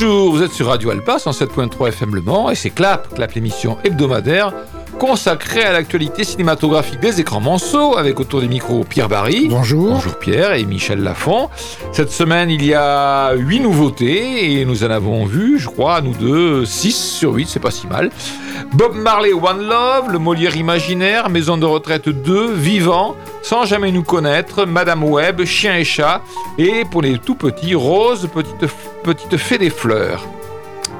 Bonjour, vous êtes sur Radio Alpa 107.3 FM Le Mans et c'est Clap, Clap l'émission hebdomadaire consacrée à l'actualité cinématographique des écrans manceaux avec autour des micros Pierre Barry. Bonjour. Bonjour Pierre et Michel Lafont. Cette semaine, il y a huit nouveautés et nous en avons vu, je crois, nous deux, 6 sur 8, c'est pas si mal. Bob Marley One Love, Le Molière Imaginaire, Maison de retraite 2, Vivant, Sans jamais nous connaître, Madame Webb, Chien et chat, et pour les tout petits, Rose, Petite, petite Fée des Fleurs.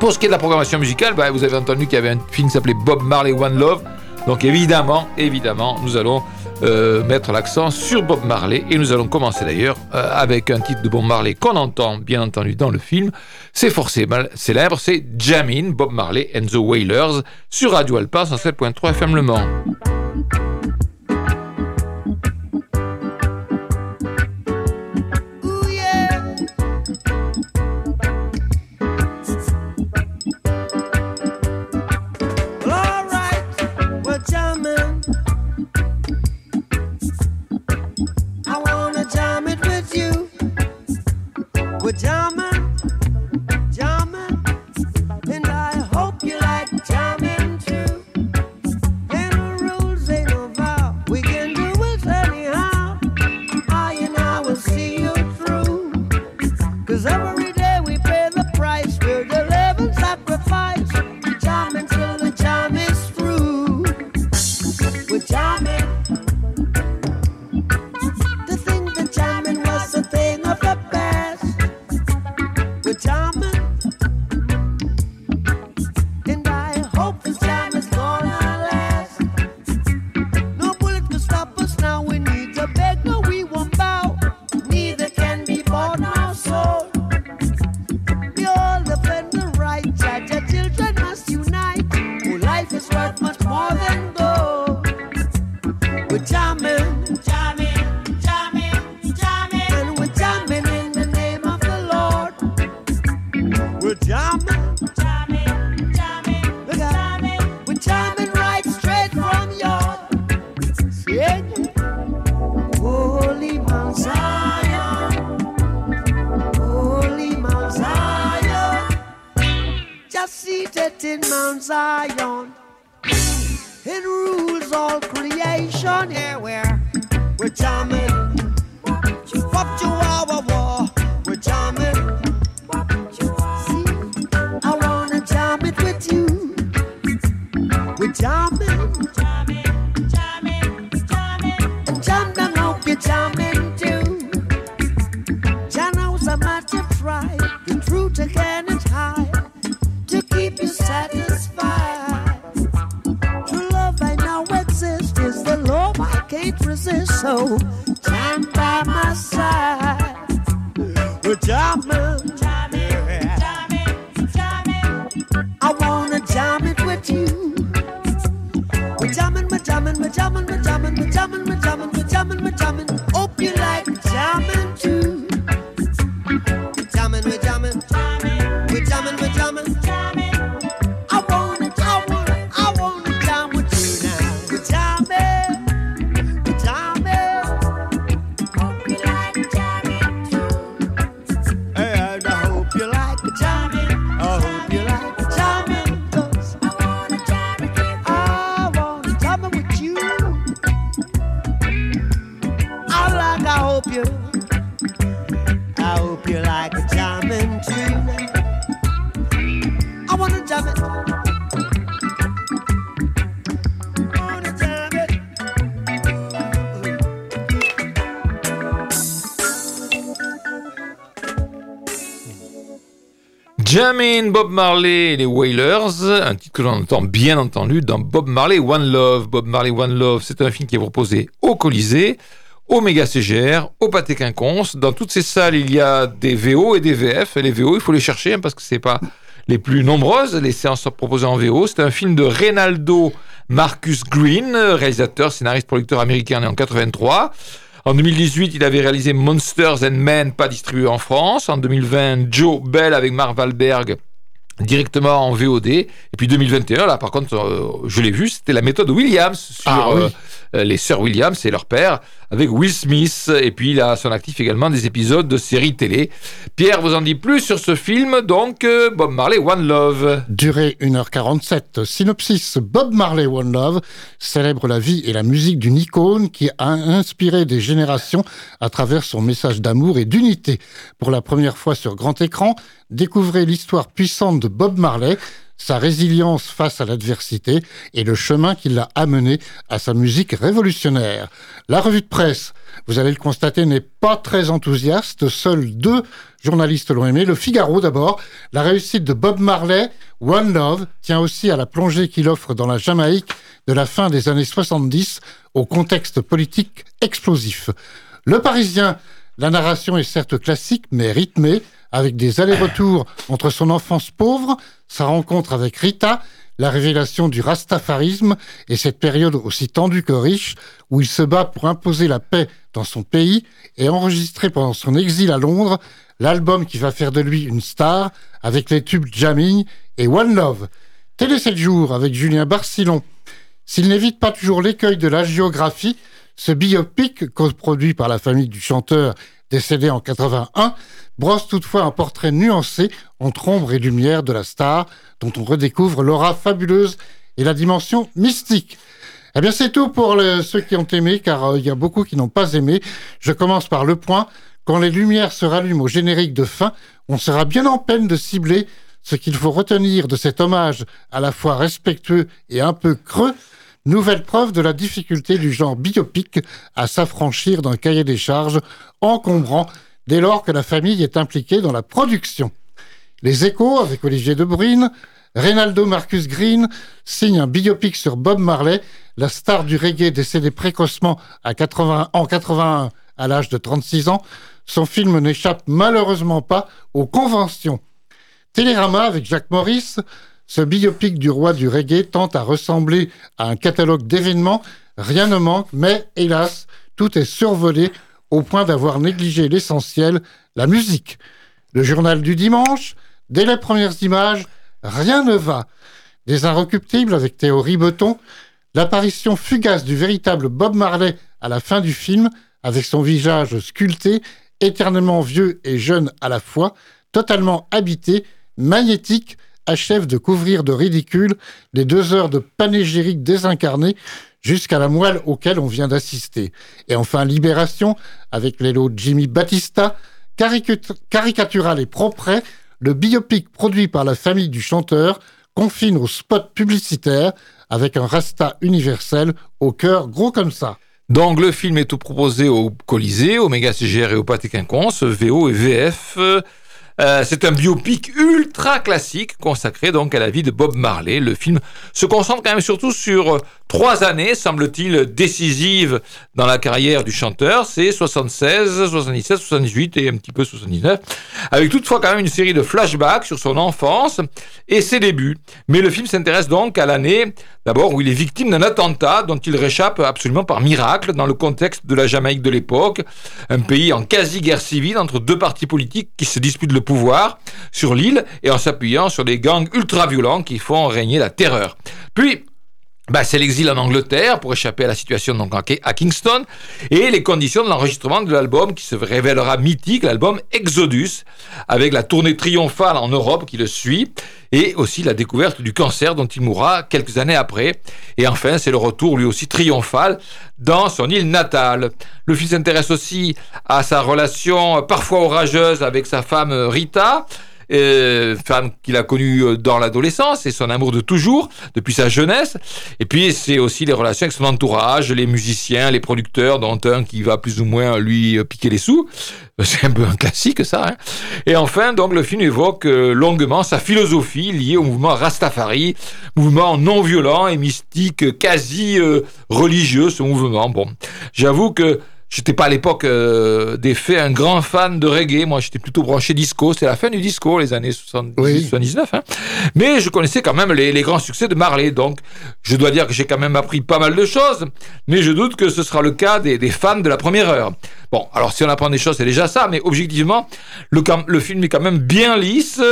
Pour ce qui est de la programmation musicale, bah, vous avez entendu qu'il y avait un film qui s'appelait Bob Marley One Love. Donc évidemment, évidemment, nous allons euh, mettre l'accent sur Bob Marley et nous allons commencer d'ailleurs euh, avec un titre de Bob Marley qu'on entend bien entendu dans le film. C'est forcément célèbre, c'est Jamin, Bob Marley and the Wailers sur Radio Alpa 107.3 FM Le. Pajama. resist. So stand by my side. Well, jump it, jump it. I wanna jam it with you. We're jamming, we're jamming, we're jamming, we jamming, we jamming. Bob Marley et les Wailers, un titre que l'on entend bien entendu dans Bob Marley One Love. Bob Marley One Love, c'est un film qui est proposé au Colisée, au Méga CGR, au Pâté Quinconce. Dans toutes ces salles, il y a des VO et des VF. Et les VO, il faut les chercher hein, parce que c'est pas les plus nombreuses. Les séances sont proposées en VO. C'est un film de Reynaldo Marcus Green, réalisateur, scénariste, producteur américain né en 83. En 2018, il avait réalisé Monsters and Men, pas distribué en France. En 2020, Joe Bell avec Mark Wahlberg directement en VOD. Et puis 2021, là par contre, euh, je l'ai vu, c'était la méthode Williams sur ah euh, les sœurs Williams et leur père, avec Will Smith. Et puis il a à son actif également des épisodes de séries télé. Pierre vous en dit plus sur ce film, donc euh, Bob Marley One Love. Durée 1h47. Synopsis Bob Marley One Love célèbre la vie et la musique d'une icône qui a inspiré des générations à travers son message d'amour et d'unité. Pour la première fois sur grand écran, découvrez l'histoire puissante de Bob Marley, sa résilience face à l'adversité et le chemin qui l'a amené à sa musique révolutionnaire. La revue de presse, vous allez le constater, n'est pas très enthousiaste. Seuls deux journalistes l'ont aimé. Le Figaro d'abord. La réussite de Bob Marley, One Love, tient aussi à la plongée qu'il offre dans la Jamaïque de la fin des années 70 au contexte politique explosif. Le Parisien, la narration est certes classique mais rythmée avec des allers-retours entre son enfance pauvre, sa rencontre avec Rita, la révélation du rastafarisme et cette période aussi tendue que riche où il se bat pour imposer la paix dans son pays et enregistrer pendant son exil à Londres l'album qui va faire de lui une star avec les tubes Jamming et One Love. Télé 7 jours avec Julien Barcillon. S'il n'évite pas toujours l'écueil de la géographie, ce biopic, produit par la famille du chanteur décédé en 81, brosse toutefois un portrait nuancé entre ombre et lumière de la star, dont on redécouvre l'aura fabuleuse et la dimension mystique. Eh bien, c'est tout pour ceux qui ont aimé, car euh, il y a beaucoup qui n'ont pas aimé. Je commence par le point. Quand les lumières se rallument au générique de fin, on sera bien en peine de cibler ce qu'il faut retenir de cet hommage à la fois respectueux et un peu creux. Nouvelle preuve de la difficulté du genre biopic à s'affranchir d'un cahier des charges encombrant dès lors que la famille est impliquée dans la production. Les échos, avec Olivier Debrine, Reynaldo Marcus Green signe un biopic sur Bob Marley, la star du reggae décédé précocement à 80, en 81 à l'âge de 36 ans. Son film n'échappe malheureusement pas aux conventions. Télérama avec Jacques Maurice, ce biopic du roi du reggae tente à ressembler à un catalogue d'événements. Rien ne manque, mais hélas, tout est survolé au point d'avoir négligé l'essentiel, la musique. Le journal du dimanche, dès les premières images, rien ne va. Des inrecuptibles avec Théorie Beton, l'apparition fugace du véritable Bob Marley à la fin du film, avec son visage sculpté, éternellement vieux et jeune à la fois, totalement habité, magnétique, achève de couvrir de ridicule les deux heures de panégyrique désincarné jusqu'à la moelle auquel on vient d'assister. Et enfin, Libération, avec l'élo Jimmy Battista, caricatural et propre, le biopic produit par la famille du chanteur confine au spot publicitaire avec un rasta universel au cœur gros comme ça. Donc le film est tout proposé au Colisée, au Méga CGR et au Pâté Quinconce, VO et VF. Euh, c'est un biopic ultra classique consacré donc à la vie de Bob Marley. Le film se concentre quand même surtout sur euh, trois années, semble-t-il, décisives dans la carrière du chanteur. C'est 76, 77, 78 et un petit peu 79. Avec toutefois quand même une série de flashbacks sur son enfance et ses débuts. Mais le film s'intéresse donc à l'année d'abord où il est victime d'un attentat dont il réchappe absolument par miracle dans le contexte de la Jamaïque de l'époque. Un pays en quasi-guerre civile entre deux partis politiques qui se disputent le sur l'île et en s'appuyant sur des gangs ultra-violents qui font régner la terreur. Puis, bah, c'est l'exil en Angleterre pour échapper à la situation donc à Kingston et les conditions de l'enregistrement de l'album qui se révélera mythique, l'album Exodus, avec la tournée triomphale en Europe qui le suit et aussi la découverte du cancer dont il mourra quelques années après. Et enfin, c'est le retour lui aussi triomphal dans son île natale. Le fils s'intéresse aussi à sa relation parfois orageuse avec sa femme Rita, euh, femme qu'il a connue euh, dans l'adolescence et son amour de toujours, depuis sa jeunesse. Et puis c'est aussi les relations avec son entourage, les musiciens, les producteurs, dont un qui va plus ou moins lui euh, piquer les sous. C'est un peu un classique ça. Hein et enfin, donc le film évoque longuement sa philosophie liée au mouvement Rastafari, mouvement non violent et mystique, quasi religieux. Ce mouvement. Bon, j'avoue que J'étais pas à l'époque euh, des faits un grand fan de reggae. Moi, j'étais plutôt branché disco. C'est la fin du disco, les années 70, 79. Hein. Mais je connaissais quand même les, grands succès de Marley. Donc, je dois dire que j'ai quand même appris pas mal de choses. Mais je doute que ce sera le cas des, fans de la première heure. Bon, alors si on apprend des choses, c'est déjà ça. Mais objectivement, le, le film est quand même bien lisse.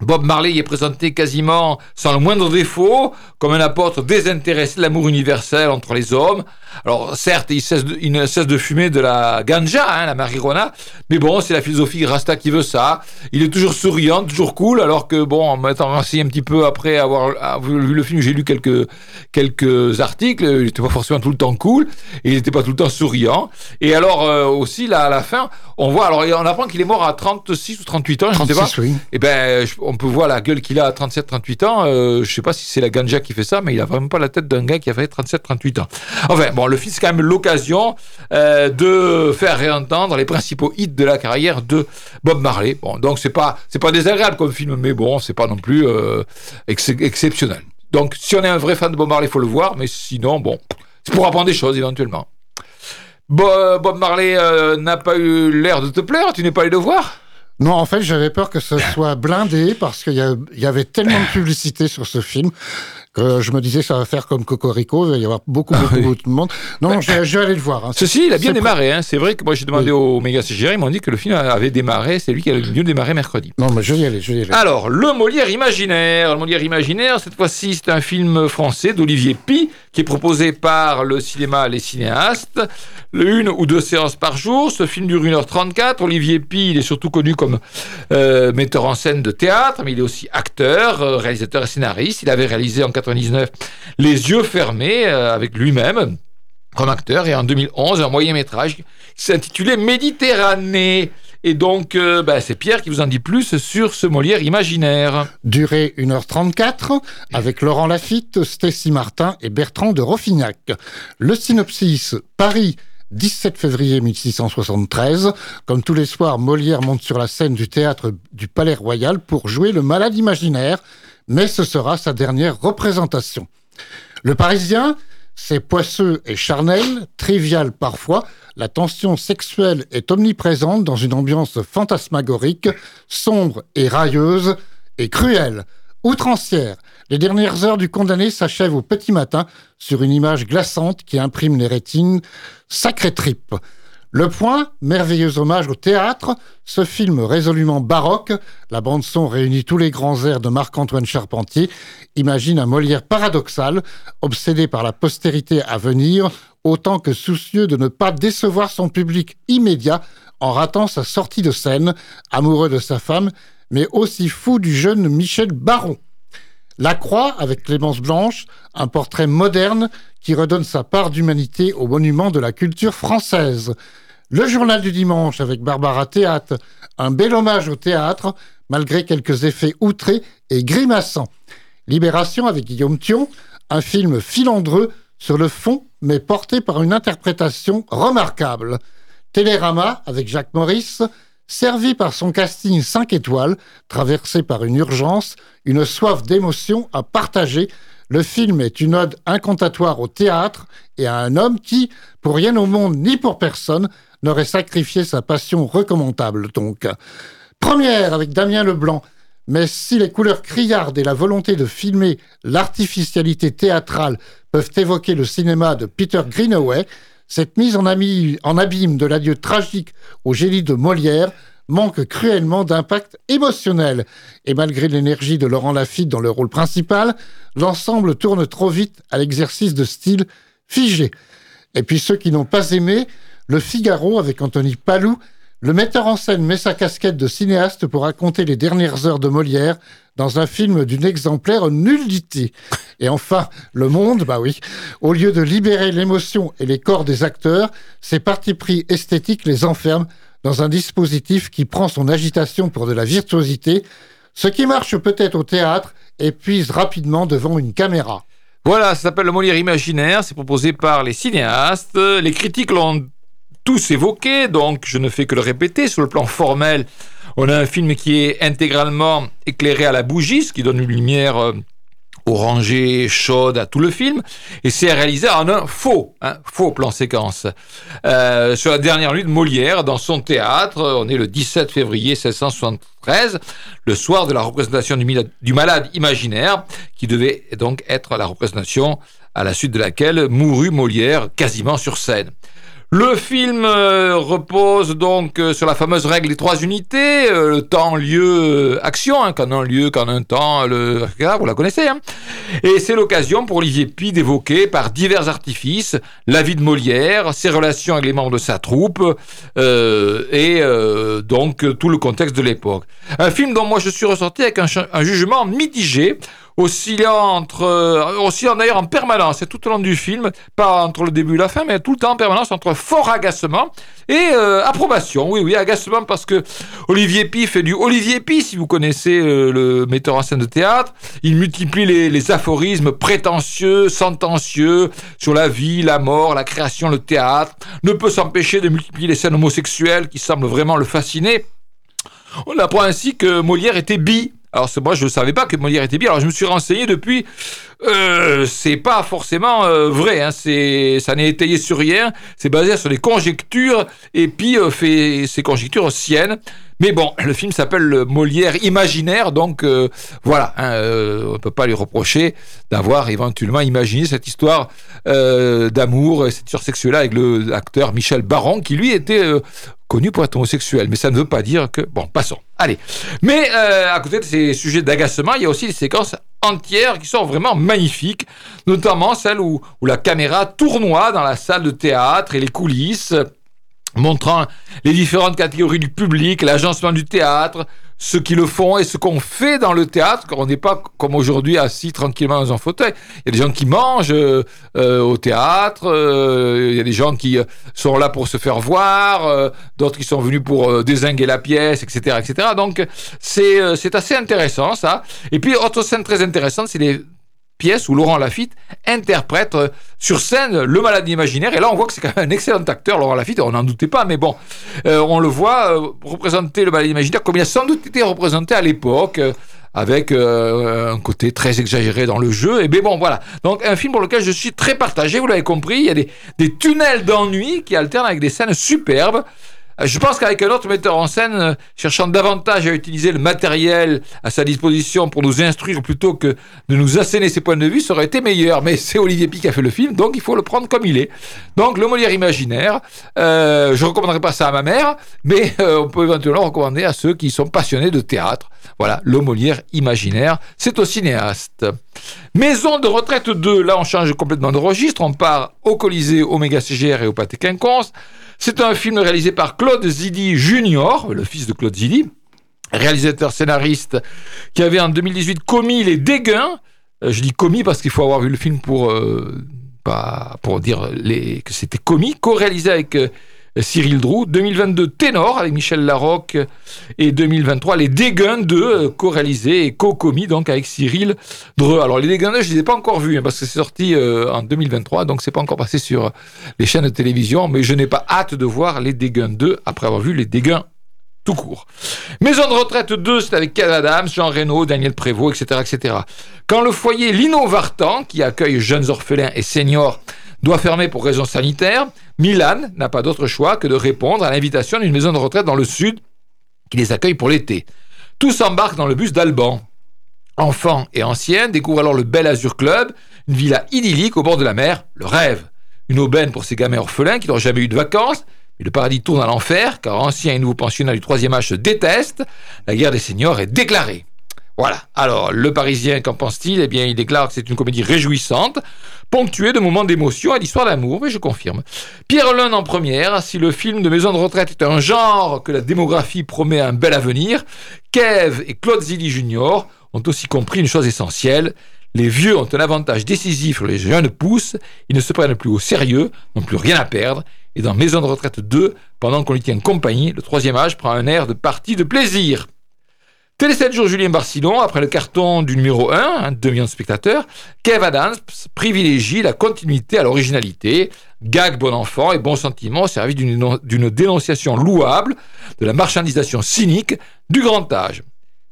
Bob Marley y est présenté quasiment sans le moindre défaut, comme un apôtre désintéressé de l'amour universel entre les hommes, Alors certes, il, cesse de, il ne cesse de fumer de la ganja, hein, la marijuana, mais bon, c'est la philosophie Rasta qui veut ça. Il est toujours souriant, toujours cool, alors que bon, en m'étant renseigné un petit peu après avoir vu le film, j'ai lu quelques quelques articles. Il n'était pas forcément tout le temps cool, et il n'était pas tout le temps souriant. Et alors euh, aussi là, à la fin, on voit, alors on apprend qu'il est mort à 36 ou 38 ans, je ne sais pas. Oui. Et eh ben, on peut voir la gueule qu'il a à 37-38 ans. Euh, je sais pas si c'est la ganja qui fait ça, mais il a vraiment pas la tête d'un gars qui a fait 37-38 ans. Enfin, bon, le film, c'est quand même l'occasion euh, de faire réentendre les principaux hits de la carrière de Bob Marley. Bon, donc c'est pas, c'est pas désagréable comme film, mais bon, c'est pas non plus euh, exceptionnel. Donc, si on est un vrai fan de Bob Marley, il faut le voir, mais sinon, bon, c'est pour apprendre des choses éventuellement. Bob Marley euh, n'a pas eu l'air de te plaire, tu n'es pas allé le voir? Non, en fait, j'avais peur que ce soit blindé parce qu'il y, avait tellement de publicité sur ce film que je me disais ça va faire comme Cocorico, il va y avoir beaucoup, beaucoup, ah de monde. Non, je, vais aller le voir. Hein. Ceci, il a bien démarré. Hein. C'est vrai que moi j'ai demandé au méga CGR, ils m'ont dit que le film avait démarré, c'est lui qui a le mieux démarré mercredi. Non, mais je vais y aller, je vais y aller. Alors, Le Molière imaginaire. Le Molière imaginaire, cette fois-ci, c'est un film français d'Olivier Pi qui est proposé par le cinéma Les Cinéastes. Une ou deux séances par jour. Ce film dure 1h34. Olivier Pi, il est surtout connu comme euh, metteur en scène de théâtre, mais il est aussi acteur, euh, réalisateur et scénariste. Il avait réalisé en 99 Les yeux fermés euh, avec lui-même comme acteur et en 2011 un moyen métrage qui s'intitulait Méditerranée. Et donc, bah, c'est Pierre qui vous en dit plus sur ce Molière imaginaire. Durée 1h34, avec Laurent Lafitte, Stécie Martin et Bertrand de Roffignac. Le synopsis, Paris, 17 février 1673. Comme tous les soirs, Molière monte sur la scène du théâtre du Palais Royal pour jouer le malade imaginaire, mais ce sera sa dernière représentation. Le Parisien, c'est poisseux et charnel, trivial parfois, la tension sexuelle est omniprésente dans une ambiance fantasmagorique, sombre et railleuse et cruelle, outrancière. Les dernières heures du condamné s'achèvent au petit matin sur une image glaçante qui imprime les rétines. Sacré trip. Le Point, merveilleux hommage au théâtre, ce film résolument baroque, la bande-son réunit tous les grands airs de Marc-Antoine Charpentier, imagine un Molière paradoxal, obsédé par la postérité à venir, autant que soucieux de ne pas décevoir son public immédiat en ratant sa sortie de scène, amoureux de sa femme, mais aussi fou du jeune Michel Baron. La Croix, avec Clémence Blanche, un portrait moderne qui redonne sa part d'humanité au monument de la culture française. Le journal du dimanche avec Barbara Théâtre, un bel hommage au théâtre, malgré quelques effets outrés et grimaçants. Libération avec Guillaume Thion, un film filandreux sur le fond, mais porté par une interprétation remarquable. Télérama avec Jacques Maurice, servi par son casting 5 étoiles, traversé par une urgence, une soif d'émotion à partager, le film est une ode incantatoire au théâtre et à un homme qui, pour rien au monde ni pour personne, n'aurait sacrifié sa passion recommandable donc. Première avec Damien Leblanc, mais si les couleurs criardes et la volonté de filmer l'artificialité théâtrale peuvent évoquer le cinéma de Peter Greenaway, cette mise en, en abîme de l'adieu tragique au génie de Molière manque cruellement d'impact émotionnel. Et malgré l'énergie de Laurent Lafitte dans le rôle principal, l'ensemble tourne trop vite à l'exercice de style figé. Et puis ceux qui n'ont pas aimé, Le Figaro avec Anthony Palou, le metteur en scène met sa casquette de cinéaste pour raconter les dernières heures de Molière dans un film d'une exemplaire nullité. Et enfin, Le Monde, bah oui, au lieu de libérer l'émotion et les corps des acteurs, ses partis pris esthétiques les enferment dans un dispositif qui prend son agitation pour de la virtuosité, ce qui marche peut-être au théâtre épuise rapidement devant une caméra. Voilà, ça s'appelle le Molière imaginaire, c'est proposé par les cinéastes. Les critiques l'ont tous évoqué, donc je ne fais que le répéter. Sur le plan formel, on a un film qui est intégralement éclairé à la bougie, ce qui donne une lumière euh, orangée, chaude à tout le film, et c'est réalisé en un faux, hein, faux plan séquence. Euh, sur la dernière nuit de Molière, dans son théâtre, on est le 17 février 1673, le soir de la représentation du, du malade imaginaire, qui devait donc être la représentation à la suite de laquelle mourut Molière quasiment sur scène. Le film euh, repose donc euh, sur la fameuse règle des trois unités, euh, le temps, lieu, action, hein, qu'en un lieu, qu'en un temps, le... vous la connaissez. Hein et c'est l'occasion pour Olivier Pi d'évoquer par divers artifices la vie de Molière, ses relations avec les membres de sa troupe et donc tout le contexte de l'époque. Un film dont moi je suis ressorti avec un jugement mitigé oscillant entre, euh, oscillant d'ailleurs en permanence, c'est tout au long du film, pas entre le début et la fin, mais tout le temps en permanence entre fort agacement et euh, approbation. Oui, oui, agacement parce que Olivier Pi fait du Olivier Pi, si vous connaissez euh, le metteur en scène de théâtre. Il multiplie les, les, aphorismes prétentieux, sentencieux sur la vie, la mort, la création, le théâtre. Ne peut s'empêcher de multiplier les scènes homosexuelles qui semblent vraiment le fasciner. On apprend ainsi que Molière était bi. Alors moi je ne savais pas que Molière était bien. Alors je me suis renseigné depuis. Euh, c'est pas forcément euh, vrai. Hein. C'est ça n'est étayé sur rien. C'est basé sur des conjectures et puis euh, fait ces conjectures siennes. Mais bon, le film s'appelle Molière imaginaire, donc euh, voilà, hein, on ne peut pas lui reprocher d'avoir éventuellement imaginé cette histoire d'amour, cette histoire sexuelle avec l'acteur Michel Baron, qui lui était connu pour être homosexuel, mais ça ne veut pas dire que... Bon, passons. Allez. Mais euh, à côté de ces sujets d'agacement, il y a aussi des séquences entières qui sont vraiment magnifiques, notamment celles où, où la caméra tournoie dans la salle de théâtre et les coulisses, montrant les différentes catégories du public, l'agencement du théâtre, ceux qui le font et ce qu'on fait dans le théâtre, quand on n'est pas comme aujourd'hui assis tranquillement dans un fauteuil. Il y a des gens qui mangent euh, euh, au théâtre, euh, il y a des gens qui sont là pour se faire voir, d'autres qui sont venus pour désinguer la pièce, etc., etc. Donc c'est c'est assez intéressant ça. Et puis autre scène très intéressante, c'est les où Laurent Lafitte interprète euh, sur scène le malade imaginaire. Et là, on voit que c'est quand même un excellent acteur, Laurent Lafitte. On n'en doutait pas, mais bon, euh, on le voit euh, représenter le malade imaginaire comme il a sans doute été représenté à l'époque. avec un côté très exagéré dans le jeu. Et bien bon, voilà. Donc un film pour lequel je suis très partagé, vous l'avez compris. Il y a des, des tunnels d'ennui qui alternent avec des scènes superbes. Euh, je pense qu'avec un autre metteur en scène, euh, cherchant davantage à utiliser le matériel à sa disposition pour nous instruire plutôt que de nous asséner ses points de vue, ça aurait été meilleur. Mais c'est Olivier Pic qui a fait le film, donc il faut le prendre comme il est. Donc le Molière imaginaire, euh, je ne recommanderais pas ça à ma mère, mais on peut éventuellement recommander à ceux qui sont passionnés de théâtre. Voilà, le Molière imaginaire, c'est au cinéaste. Maison de retraite 2, là on change complètement de registre, on part au Colisée, au Méga CGR et au Pâté Quinconce. C'est un film réalisé par Claude Zidi Junior, le fils de Claude Zidi, réalisateur scénariste qui avait en 2018 commis Les Déguins. Euh, je dis commis parce qu'il faut avoir vu le film pour, euh, dire les, que c'était commis, co-réalisé avec euh, Cyril Drou. 2022, Ténor avec Michel Larocque. Et 2023, Les Déguns 2, euh, co-réalisé et co-commis donc avec Cyril Dreux. Alors, Les Déguns 2, je ne les ai pas encore vus hein, parce que c'est sorti euh, en 2023, donc c'est pas encore passé sur les chaînes de télévision. Mais je n'ai pas hâte de voir Les Déguns 2 après avoir vu Les Déguns tout court. Maison de retraite 2, c'est avec Kev Adams, Jean Reno, Daniel Prévost, etc., etc. Quand le foyer Lino Vartan, qui accueille jeunes orphelins et seniors, doit fermer pour raisons sanitaires, Milan n'a pas d'autre choix que de répondre à l'invitation d'une maison de retraite dans le sud qui les accueille pour l'été. Tous embarquent dans le bus d'Alban. Enfants et anciens découvrent alors le Bel Azur Club, une villa idyllique au bord de la mer, le rêve. Une aubaine pour ces gamins orphelins qui n'ont jamais eu de vacances, mais le paradis tourne à l'enfer car anciens et nouveaux pensionnats du troisième âge se détestent, la guerre des seniors est déclarée. Voilà. Alors, le Parisien, qu'en pense-t-il? Eh bien, il déclare que c'est une comédie réjouissante, ponctuée de moments d'émotion et d'histoire d'amour, mais je confirme. Pierre Lun en première, si le film de Maison de retraite est un genre que la démographie promet un bel avenir, Kev et Claude Zilli Jr. ont aussi compris une chose essentielle. Les vieux ont un avantage décisif sur les jeunes pousses, ils ne se prennent plus au sérieux, n'ont plus rien à perdre, et dans Maison de retraite 2, pendant qu'on lui tient compagnie, le troisième âge prend un air de partie de plaisir. Télé 7 jours Julien Barcillon, après le carton du numéro 1, hein, 2 millions de spectateurs, Kev Adams privilégie la continuité à l'originalité, gag bon enfant et bon sentiment au service d'une dénonciation louable de la marchandisation cynique du grand âge.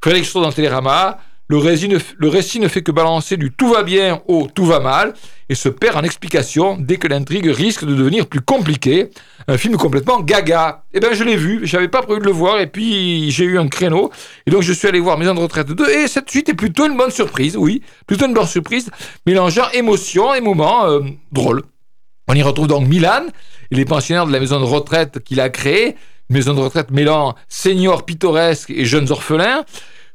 Frédéric dans Télérama, le récit, le récit ne fait que balancer du tout va bien au tout va mal et se perd en explications dès que l'intrigue risque de devenir plus compliquée. Un film complètement gaga. Eh bien, je l'ai vu, j'avais pas prévu de le voir et puis j'ai eu un créneau et donc je suis allé voir Maison de retraite 2 et cette suite est plutôt une bonne surprise, oui, plutôt une bonne surprise, mélangeant émotion et moments euh, drôles. On y retrouve donc Milan et les pensionnaires de la maison de retraite qu'il a créée, maison de retraite mêlant seniors pittoresques et jeunes orphelins.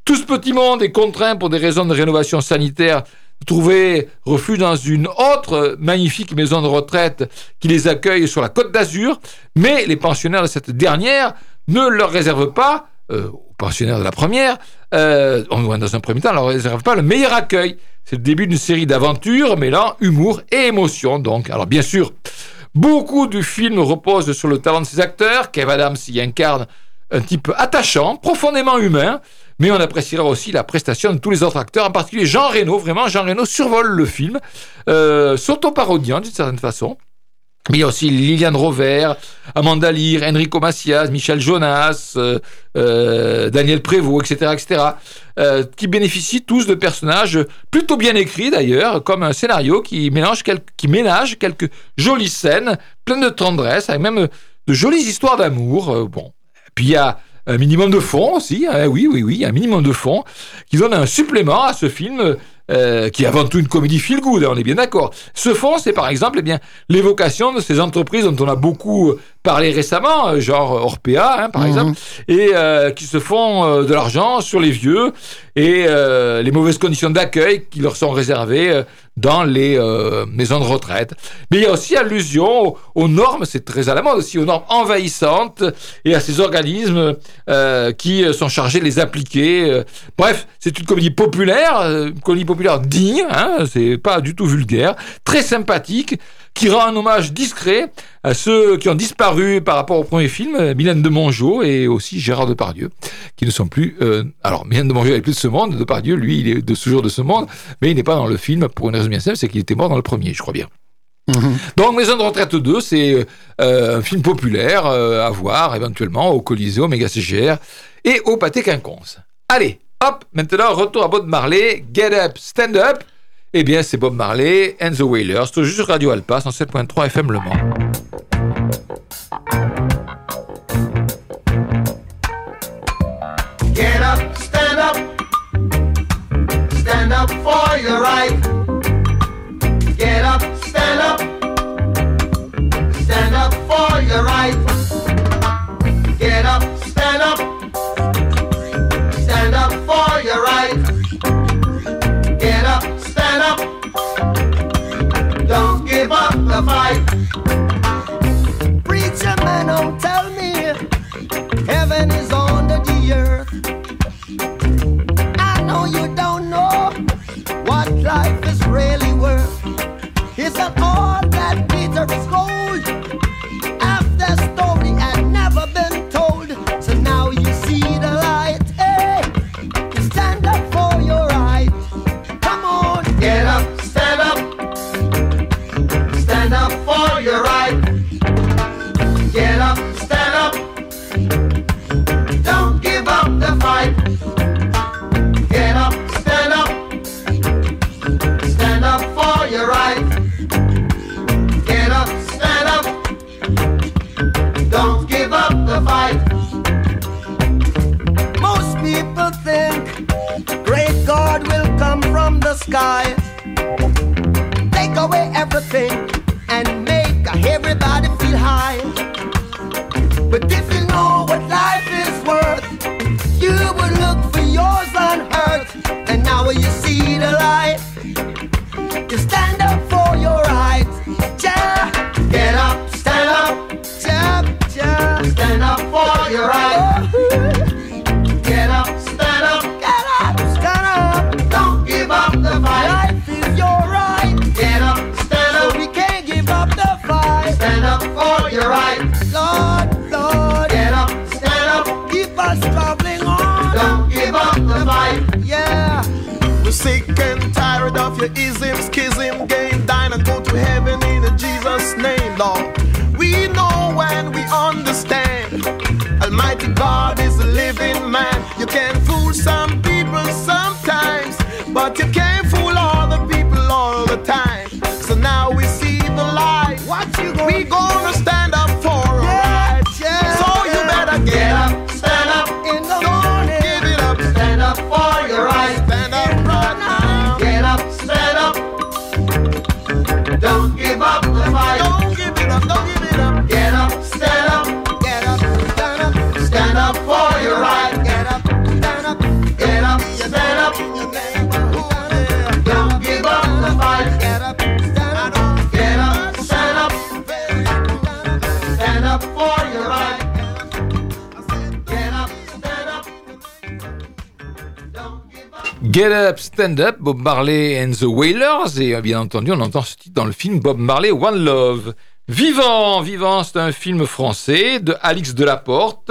Tout ce petit monde est contraint pour des raisons de rénovation sanitaire trouver refuge dans une autre magnifique maison de retraite qui les accueille sur la côte d'Azur, mais les pensionnaires de cette dernière ne leur réservent pas, euh, aux pensionnaires de la première, euh, dans un premier temps, ne leur réservent pas le meilleur accueil. C'est le début d'une série d'aventures mêlant humour et émotion, donc. Alors bien sûr, beaucoup du film repose sur le talent de ses acteurs. Kev Adams y incarne un type attachant, profondément humain, mais on appréciera aussi la prestation de tous les autres acteurs, en particulier Jean Reno. Vraiment, Jean Reno survole le film, euh, s'auto-parodiant d'une certaine façon. Mais il y a aussi Liliane Rover, Amanda Lear, Enrico Macias, Michel Jonas, euh, euh, Daniel Prévost, etc., etc., euh, qui bénéficient tous de personnages plutôt bien écrits d'ailleurs, comme un scénario qui mélange qui ménage quelques jolies scènes, pleines de tendresse, avec même de jolies histoires d'amour. bon, puis il y a un minimum de fond aussi, hein, oui, oui, oui, un minimum de fond, qui donne un supplément à ce film euh, qui est avant tout une comédie feel good, hein, on est bien d'accord. Ce fond, c'est par exemple eh bien l'évocation de ces entreprises dont on a beaucoup parlé récemment, euh, genre Orpea, hein, par mhm. exemple, et euh, qui se font de l'argent sur les vieux et les mauvaises conditions d'accueil qui leur sont réservées dans les maisons de retraite. Mais il y a aussi allusion aux, normes, c'est très à la mode aussi, aux normes envahissantes et à ces organismes qui sont chargés de les appliquer. Bref, c'est une comédie populaire, une comédie populaire digne, hein, c'est pas du tout vulgaire, très sympathique, qui rend un hommage discret à ceux qui ont disparu par rapport au premier film, Mylène de Mongeau et aussi Gérard Depardieu, qui ne sont plus... Euh, alors, Mylène de Mongeau n'est plus de ce monde, Depardieu, lui, il est de ce jour de ce monde, mais il n'est pas dans le film pour une raison bien simple, c'est qu'il était mort dans le premier, je crois bien. Mhm. Donc Maison de retraite 2, c'est euh, un film populaire euh, à voir éventuellement au Colisée, au Méga CGR et au Pâté Quinconce. Allez, Hop, maintenant, retour à Bob Marley. Get up, stand up. Eh bien, c'est Bob Marley and the Wailers, toujours juste Radio Alpa, 107.3 FM Le Mans. The fight. ism, schism, game, dine and go to heaven in Jesus' name, Lord. We know and we understand. Almighty God is a living man. You can fool some people sometimes, but you can't. Get Up, Stand Up, Bob Marley and the Wailers, et bien entendu, on entend ce titre dans le film Bob Marley One Love. Vivant, Vivant, c'est un film français de Alix Delaporte,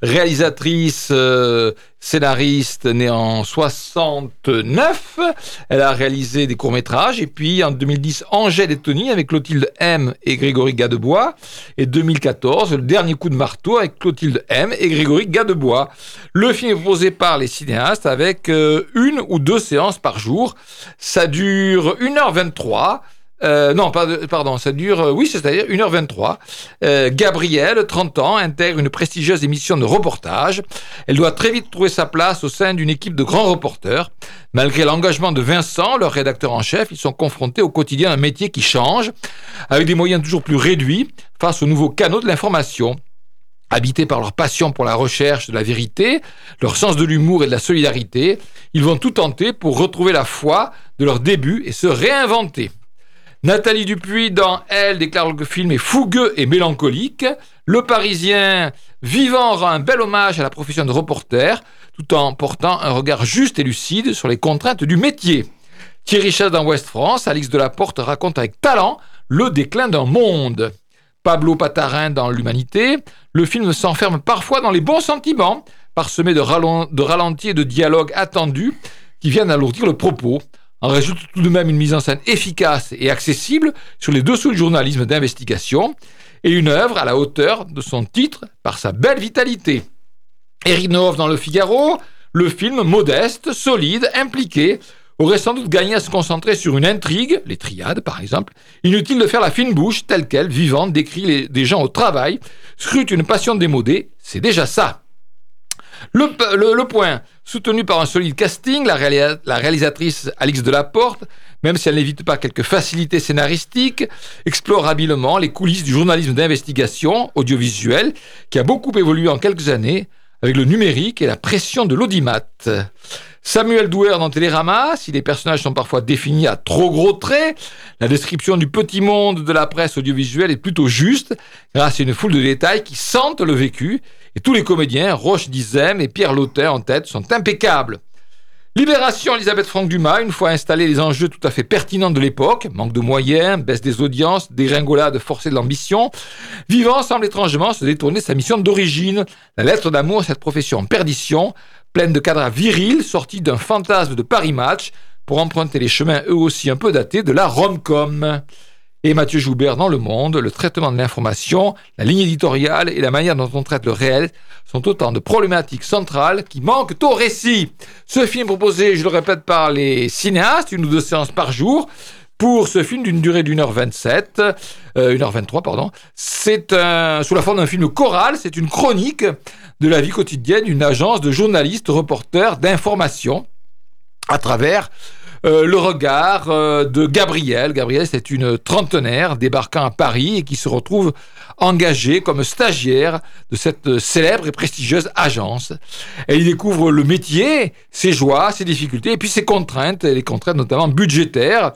réalisatrice, euh, scénariste née en 69. Elle a réalisé des courts-métrages et puis en 2010 Angèle et Tony avec Clotilde M et Grégory Gadebois et 2014 Le dernier coup de marteau avec Clotilde M et Grégory Gadebois. Le film est proposé par les cinéastes avec euh, une ou deux séances par jour. Ça dure 1h23. Euh, non, pardon, ça dure, euh, oui, c'est-à-dire 1h23. Euh, Gabrielle, 30 ans, intègre une prestigieuse émission de reportage. Elle doit très vite trouver sa place au sein d'une équipe de grands reporters. Malgré l'engagement de Vincent, leur rédacteur en chef, ils sont confrontés au quotidien d'un métier qui change, avec des moyens toujours plus réduits face aux nouveaux canaux de l'information. Habités par leur passion pour la recherche de la vérité, leur sens de l'humour et de la solidarité, ils vont tout tenter pour retrouver la foi de leur début et se réinventer. Nathalie Dupuis, dans Elle, déclare que le film est fougueux et mélancolique. Le Parisien vivant rend un bel hommage à la profession de reporter, tout en portant un regard juste et lucide sur les contraintes du métier. Thierry Chasse dans Ouest France, Alix Delaporte raconte avec talent le déclin d'un monde. Pablo Patarin dans L'Humanité, le film s'enferme parfois dans les bons sentiments, parsemé de ralentis et de dialogues attendus qui viennent alourdir le propos. En résulte tout de même une mise en scène efficace et accessible sur les dessous du journalisme d'investigation et une œuvre à la hauteur de son titre par sa belle vitalité. Eric Nov dans Le Figaro, le film modeste, solide, impliqué, aurait sans doute gagné à se concentrer sur une intrigue, les triades par exemple. Inutile de faire la fine bouche telle qu'elle, vivante, décrit des gens au travail, scrute une passion démodée, c'est déjà ça. Le, point, soutenu par un solide casting, la, réalisatrice Alix Delaporte, même si elle n'évite pas quelques facilités scénaristiques, explore habilement les coulisses du journalisme d'investigation audiovisuel qui a beaucoup évolué en quelques années avec le numérique et la pression de l'audimat. Samuel Douer dans Télérama, si les personnages sont parfois définis à trop gros traits, la description du petit monde de la presse audiovisuelle est plutôt juste, grâce à une foule de détails qui sentent le vécu, et tous les comédiens, Roche Dizem et Pierre Lauter en tête, sont impeccables. Libération Elisabeth Franck Dumas, une fois installés les enjeux tout à fait pertinents de l'époque, manque de moyens, baisse des audiences, dégringolade forcée de l'ambition, Vivant semble étrangement se détourner de sa mission d'origine, la lettre d'amour cette profession en perdition, pleine de cadres virils sortis d'un fantasme de Paris Match pour emprunter les chemins eux aussi un peu datés de la rom-com. Et Mathieu Joubert dans Le Monde, le traitement de l'information, la ligne éditoriale et la manière dont on traite le réel sont autant de problématiques centrales qui manquent au récit. Ce film proposé, je le répète, par les cinéastes, une ou deux séances par jour, pour ce film d'une durée d'une heure 27, euh, une heure 23, pardon. C'est sous la forme d'un film choral, c'est une chronique de la vie quotidienne d'une agence de journalistes, reporters, d'information à travers euh, le regard euh, de Gabrielle. Gabrielle, c'est une trentenaire débarquant à Paris et qui se retrouve engagée comme stagiaire de cette célèbre et prestigieuse agence. Elle y découvre le métier, ses joies, ses difficultés et puis ses contraintes, les contraintes notamment budgétaires,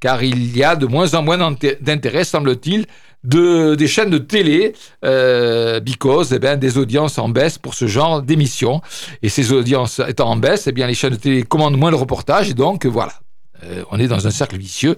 car il y a de moins en moins d'intérêt, semble-t-il, de, des chaînes de télé, euh, because eh bien, des audiences en baisse pour ce genre d'émissions. Et ces audiences étant en baisse, eh bien, les chaînes de télé commandent moins le reportage. Et donc, voilà. Euh, on est dans un cercle vicieux.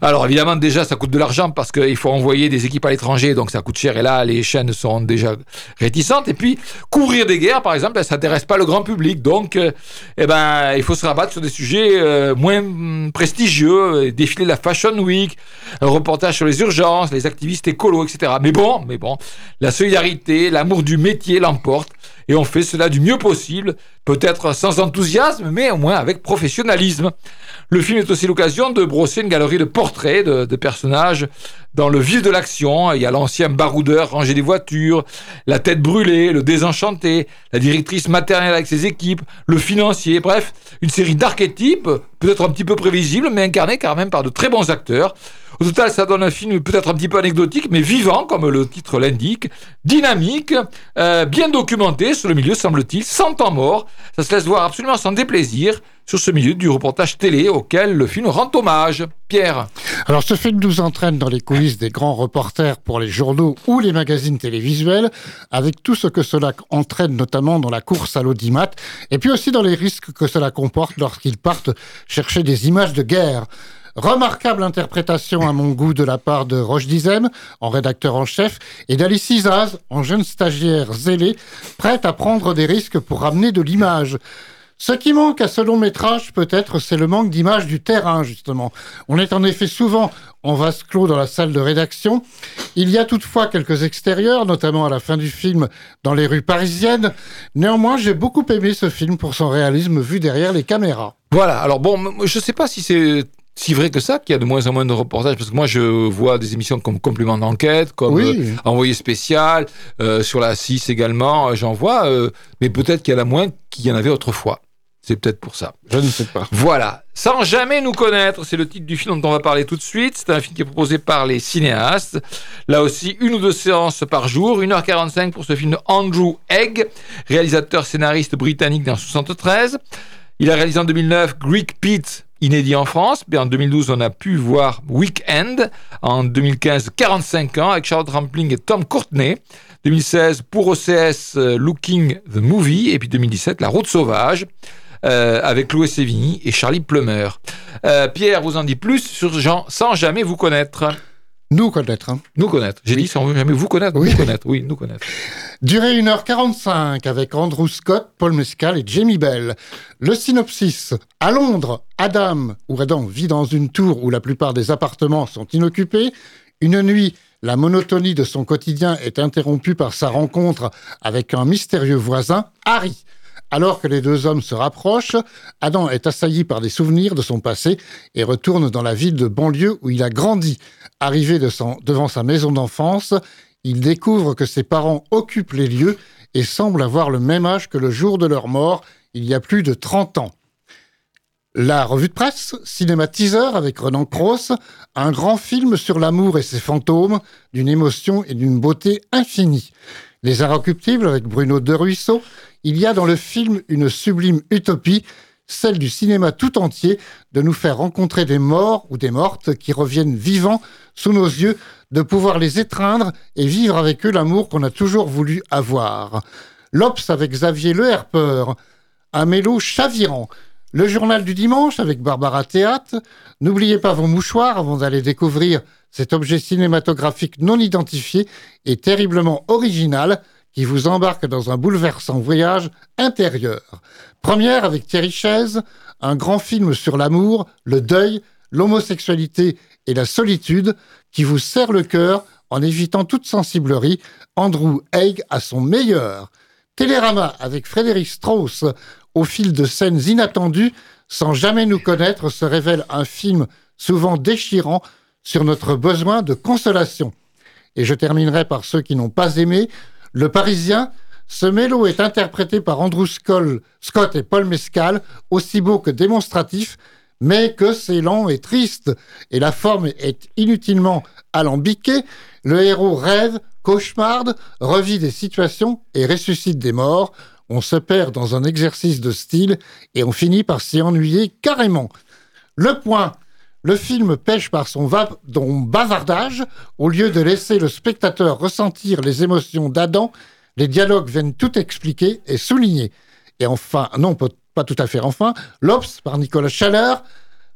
Alors évidemment déjà ça coûte de l'argent parce qu'il faut envoyer des équipes à l'étranger donc ça coûte cher. Et là les chaînes sont déjà réticentes. Et puis couvrir des guerres par exemple ça n'intéresse pas le grand public. Donc euh, eh ben il faut se rabattre sur des sujets euh, moins prestigieux. Défiler la Fashion Week un reportage sur les urgences les activistes écolos etc mais bon mais bon la solidarité l'amour du métier l'emporte et on fait cela du mieux possible, peut-être sans enthousiasme, mais au moins avec professionnalisme. Le film est aussi l'occasion de brosser une galerie de portraits de, personnages dans le vif de l'action. Il y a l'ancien baroudeur rangé des voitures, la tête brûlée, le désenchanté, la directrice maternelle avec ses équipes, le financier, bref, une série d'archétypes, peut-être un petit peu prévisibles, mais incarnés quand même par de très bons acteurs. Au total, ça donne un film peut-être un petit peu anecdotique, mais vivant, comme le titre l'indique, dynamique, euh, bien documenté sur le milieu, semble-t-il, sans temps mort. Ça se laisse voir absolument sans déplaisir sur ce milieu du reportage télé auquel le film rend hommage. Pierre. Alors ce film nous entraîne dans les coulisses des grands reporters pour les journaux ou les magazines télévisuels, avec tout ce que cela entraîne notamment dans la course à l'audimat, et puis aussi dans les risques que cela comporte lorsqu'ils partent chercher des images de guerre. Remarquable interprétation à mon goût de la part de Roche Dizem, en rédacteur en chef, et d'Alice Izaz, en jeune stagiaire zélée, prête à prendre des risques pour ramener de l'image. Ce qui manque à ce long métrage, peut-être, c'est le manque d'image du terrain, justement. On est en effet souvent en vase clos dans la salle de rédaction. Il y a toutefois quelques extérieurs, notamment à la fin du film, dans les rues parisiennes. Néanmoins, j'ai beaucoup aimé ce film pour son réalisme vu derrière les caméras. Voilà, alors bon, je ne sais pas si c'est si vrai que ça qu'il y a de moins en moins de reportages parce que moi je vois des émissions comme complément d'enquête comme euh, envoyé spécial euh, sur la 6 également euh, j'en vois mais peut-être qu'il y en a moins qu'il y en avait autrefois c'est peut-être pour ça. Je ne sais pas. Voilà. Sans jamais nous connaître, c'est le titre du film dont on va parler tout de suite. C'est un film qui est proposé par les cinéastes. Là aussi, une ou deux séances par jour. 1h45 pour ce film de Andrew Egg, réalisateur scénariste britannique dans 73. Il a réalisé en 2009 Greek Pete, inédit en France. Mais en 2012, on a pu voir Weekend. En 2015, 45 ans, avec Charlotte Rampling et Tom Courtenay. 2016, pour OCS, euh, Looking the Movie. Et puis 2017, La Route Sauvage. Euh, avec Louis Sévigny et Charlie Plumer. Euh, Pierre vous en dit plus sur Jean sans jamais vous connaître. Nous connaître. Hein. Nous connaître. J'ai dit sans jamais vous connaître. Oui. Nous connaître. Oui, nous connaître. Durée 1h45 avec Andrew Scott, Paul Mescal et Jamie Bell. Le synopsis. À Londres, Adam, ou Adam, vit dans une tour où la plupart des appartements sont inoccupés. Une nuit, la monotonie de son quotidien est interrompue par sa rencontre avec un mystérieux voisin, Harry. Alors que les deux hommes se rapprochent, Adam est assailli par des souvenirs de son passé et retourne dans la ville de banlieue où il a grandi. Arrivé devant sa maison d'enfance, il découvre que ses parents occupent les lieux et semblent avoir le même âge que le jour de leur mort, il y a plus de 30 ans. La revue de presse, cinématiseur avec Renan Cross, un grand film sur l'amour et ses fantômes, d'une émotion et d'une beauté infinie. Les Inrecuptibles avec Bruno De Ruisseau, il y a dans le film une sublime utopie, celle du cinéma tout entier, de nous faire rencontrer des morts ou des mortes qui reviennent vivants sous nos yeux, de pouvoir les étreindre et vivre avec eux l'amour qu'on a toujours voulu avoir. L'Obs avec Xavier Le Herper, un chavirant. Le journal du dimanche avec Barbara Théâtre. N'oubliez pas vos mouchoirs avant d'aller découvrir cet objet cinématographique non identifié et terriblement original qui vous embarque dans un bouleversant voyage intérieur. Première avec Thierry Chaise, un grand film sur l'amour, le deuil, l'homosexualité et la solitude qui vous serre le cœur en évitant toute sensiblerie. Andrew Haig à son meilleur. Télérama avec Frédéric Strauss au fil de scènes inattendues sans jamais nous connaître se révèle un film souvent déchirant sur notre besoin de consolation. Et je terminerai par ceux qui n'ont pas aimé, le Parisien, ce mélo est interprété par Andrew Scott et Paul Mescal, aussi beau que démonstratif, mais que c'est lent et triste, et la forme est inutilement alambiquée. Le héros rêve, cauchemarde, revit des situations et ressuscite des morts. On se perd dans un exercice de style et on finit par s'y ennuyer carrément. Le point, le film pêche par son bavardage. Au lieu de laisser le spectateur ressentir les émotions d'Adam, les dialogues viennent tout expliquer et souligner. Et enfin, non, pas tout à fait enfin, L'Obs par Nicolas Chaleur,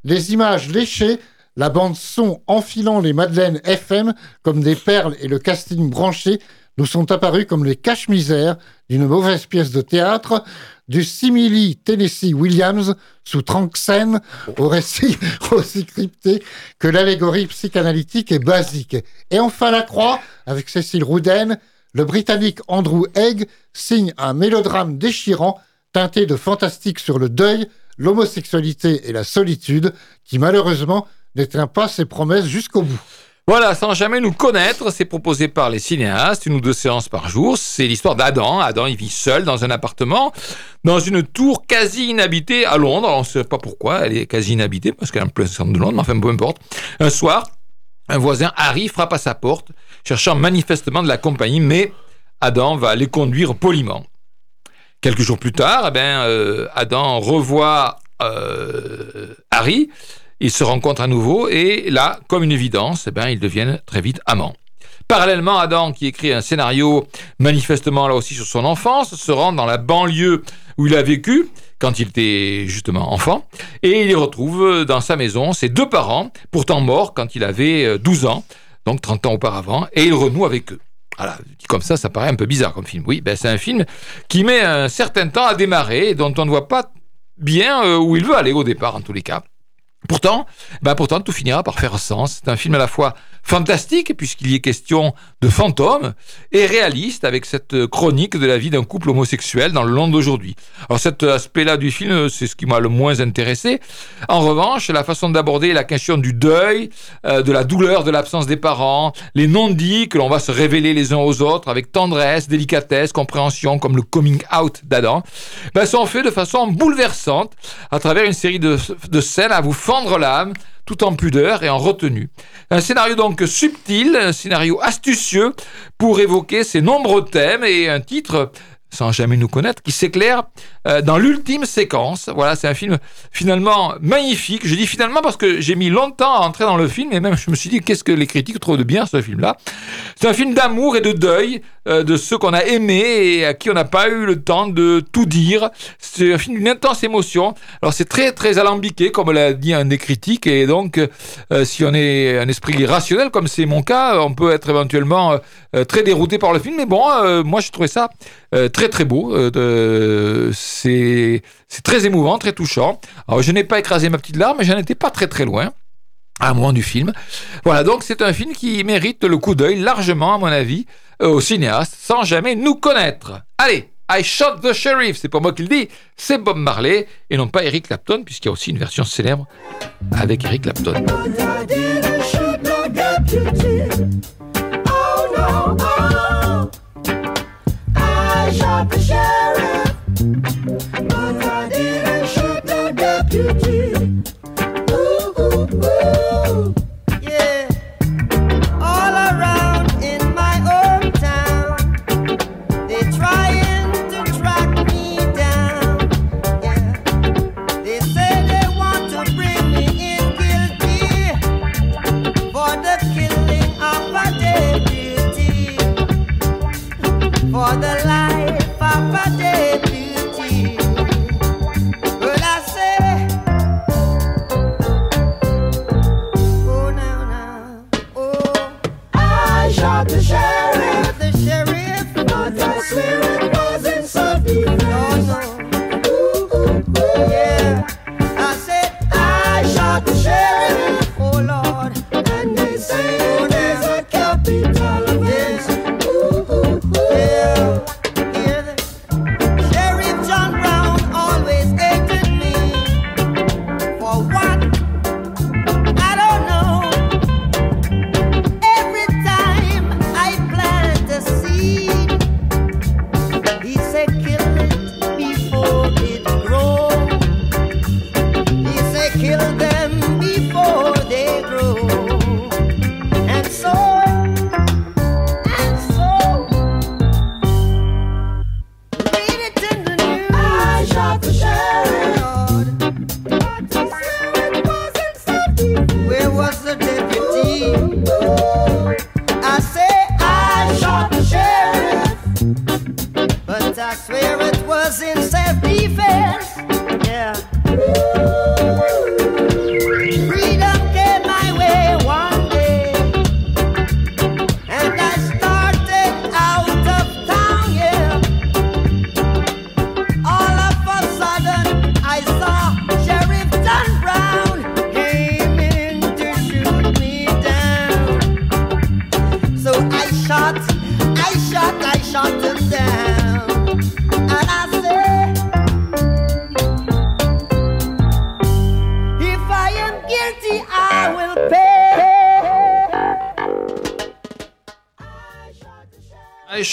les images léchées, la bande son enfilant les Madeleines FM comme des perles et le casting branché nous sont apparus comme les caches-misères d'une mauvaise pièce de théâtre du simili Tennessee Williams sous Tranxène au récit aussi crypté que l'allégorie psychanalytique est basique. Et enfin la croix, avec Cécile Rouden, le Britannique Andrew Egg signe un mélodrame déchirant teinté de fantastique sur le deuil, l'homosexualité et la solitude, qui malheureusement n'éteint pas ses promesses jusqu'au bout. Voilà, sans jamais nous connaître, c'est proposé par les cinéastes, une ou deux séances par jour. C'est l'histoire d'Adam. Adam, il vit seul dans un appartement, dans une tour quasi inhabitée à Londres. on ne sait pas pourquoi, elle est quasi inhabitée, parce qu'elle est en plein centre de Londres, mais enfin, peu importe. Un soir, un voisin, Harry, frappe à sa porte, cherchant manifestement de la compagnie, mais Adam va les conduire poliment. Quelques jours plus tard, eh ben, euh, Adam revoit euh, Harry, ils se rencontrent à nouveau, et là, comme une évidence, eh ben, ils deviennent très vite amants. Parallèlement, Adam, qui écrit un scénario manifestement là aussi sur son enfance, se rend dans la banlieue où il a vécu quand il était justement enfant, et il y retrouve dans sa maison ses deux parents, pourtant morts quand il avait 12 ans, donc 30 ans auparavant, et il renoue avec eux. Voilà, comme ça, ça paraît un peu bizarre comme film. Oui, ben c'est un film qui met un certain temps à démarrer dont on ne voit pas bien euh, où il veut aller au départ, en tous les cas. Pourtant, ben pourtant, tout finira par faire sens. C'est un film à la fois fantastique, puisqu'il y est question de fantômes, et réaliste, avec cette chronique de la vie d'un couple homosexuel dans le monde d'aujourd'hui. Alors cet aspect-là du film, c'est ce qui m'a le moins intéressé. En revanche, la façon d'aborder la question du deuil, euh, de la douleur de l'absence des parents, les non-dits que l'on va se révéler les uns aux autres avec tendresse, délicatesse, compréhension, comme le coming out d'Adam, ben, sont faits de façon bouleversante à travers une série de, de scènes à vous fendre l'âme, tout en pudeur et en retenue. Un scénario donc subtil, un scénario astucieux pour évoquer ces nombreux thèmes et un titre sans jamais nous connaître, qui s'éclaire euh, dans l'ultime séquence. Voilà, c'est un film finalement magnifique. Je dis finalement parce que j'ai mis longtemps à entrer dans le film et même je me suis dit qu'est-ce que les critiques trouvent de bien ce film-là? C'est un film d'amour et de deuil euh, de ceux qu'on a aimés et à qui on n'a pas eu le temps de tout dire. C'est un film d'une intense émotion. Alors c'est très très alambiqué comme l'a dit un des critiques et donc euh, si on est un esprit rationnel comme c'est mon cas, on peut être éventuellement très dérouté par le film. Mais bon, moi je trouvais ça très très beau. C'est très émouvant, très touchant. Je n'ai pas écrasé ma petite larme, mais j'en étais pas très très loin à un moment du film. Voilà, donc c'est un film qui mérite le coup d'œil largement, à mon avis, euh, au cinéaste, sans jamais nous connaître. Allez, I Shot the Sheriff, c'est pas moi qui le dis, c'est Bob Marley, et non pas Eric Clapton, puisqu'il y a aussi une version célèbre avec Eric Clapton. Woo!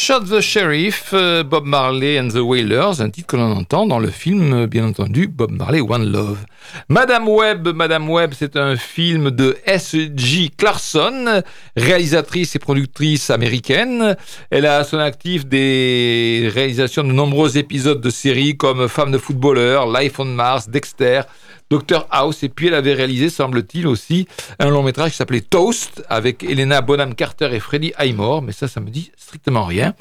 Shot the Sheriff, euh, Bob Marley and the Wailers, un titre que l'on entend dans le film, euh, bien entendu, Bob Marley One Love. Madame Webb, Madame Webb, c'est un film de S.J. Clarkson, réalisatrice et productrice américaine. Elle a à son actif des réalisations de nombreux épisodes de séries comme Femme de footballeur, Life on Mars, Dexter, Dr House. Et puis elle avait réalisé, semble-t-il, aussi un long métrage qui s'appelait Toast avec Elena Bonham Carter et Freddie Highmore. Mais ça, ça me dit strictement rien.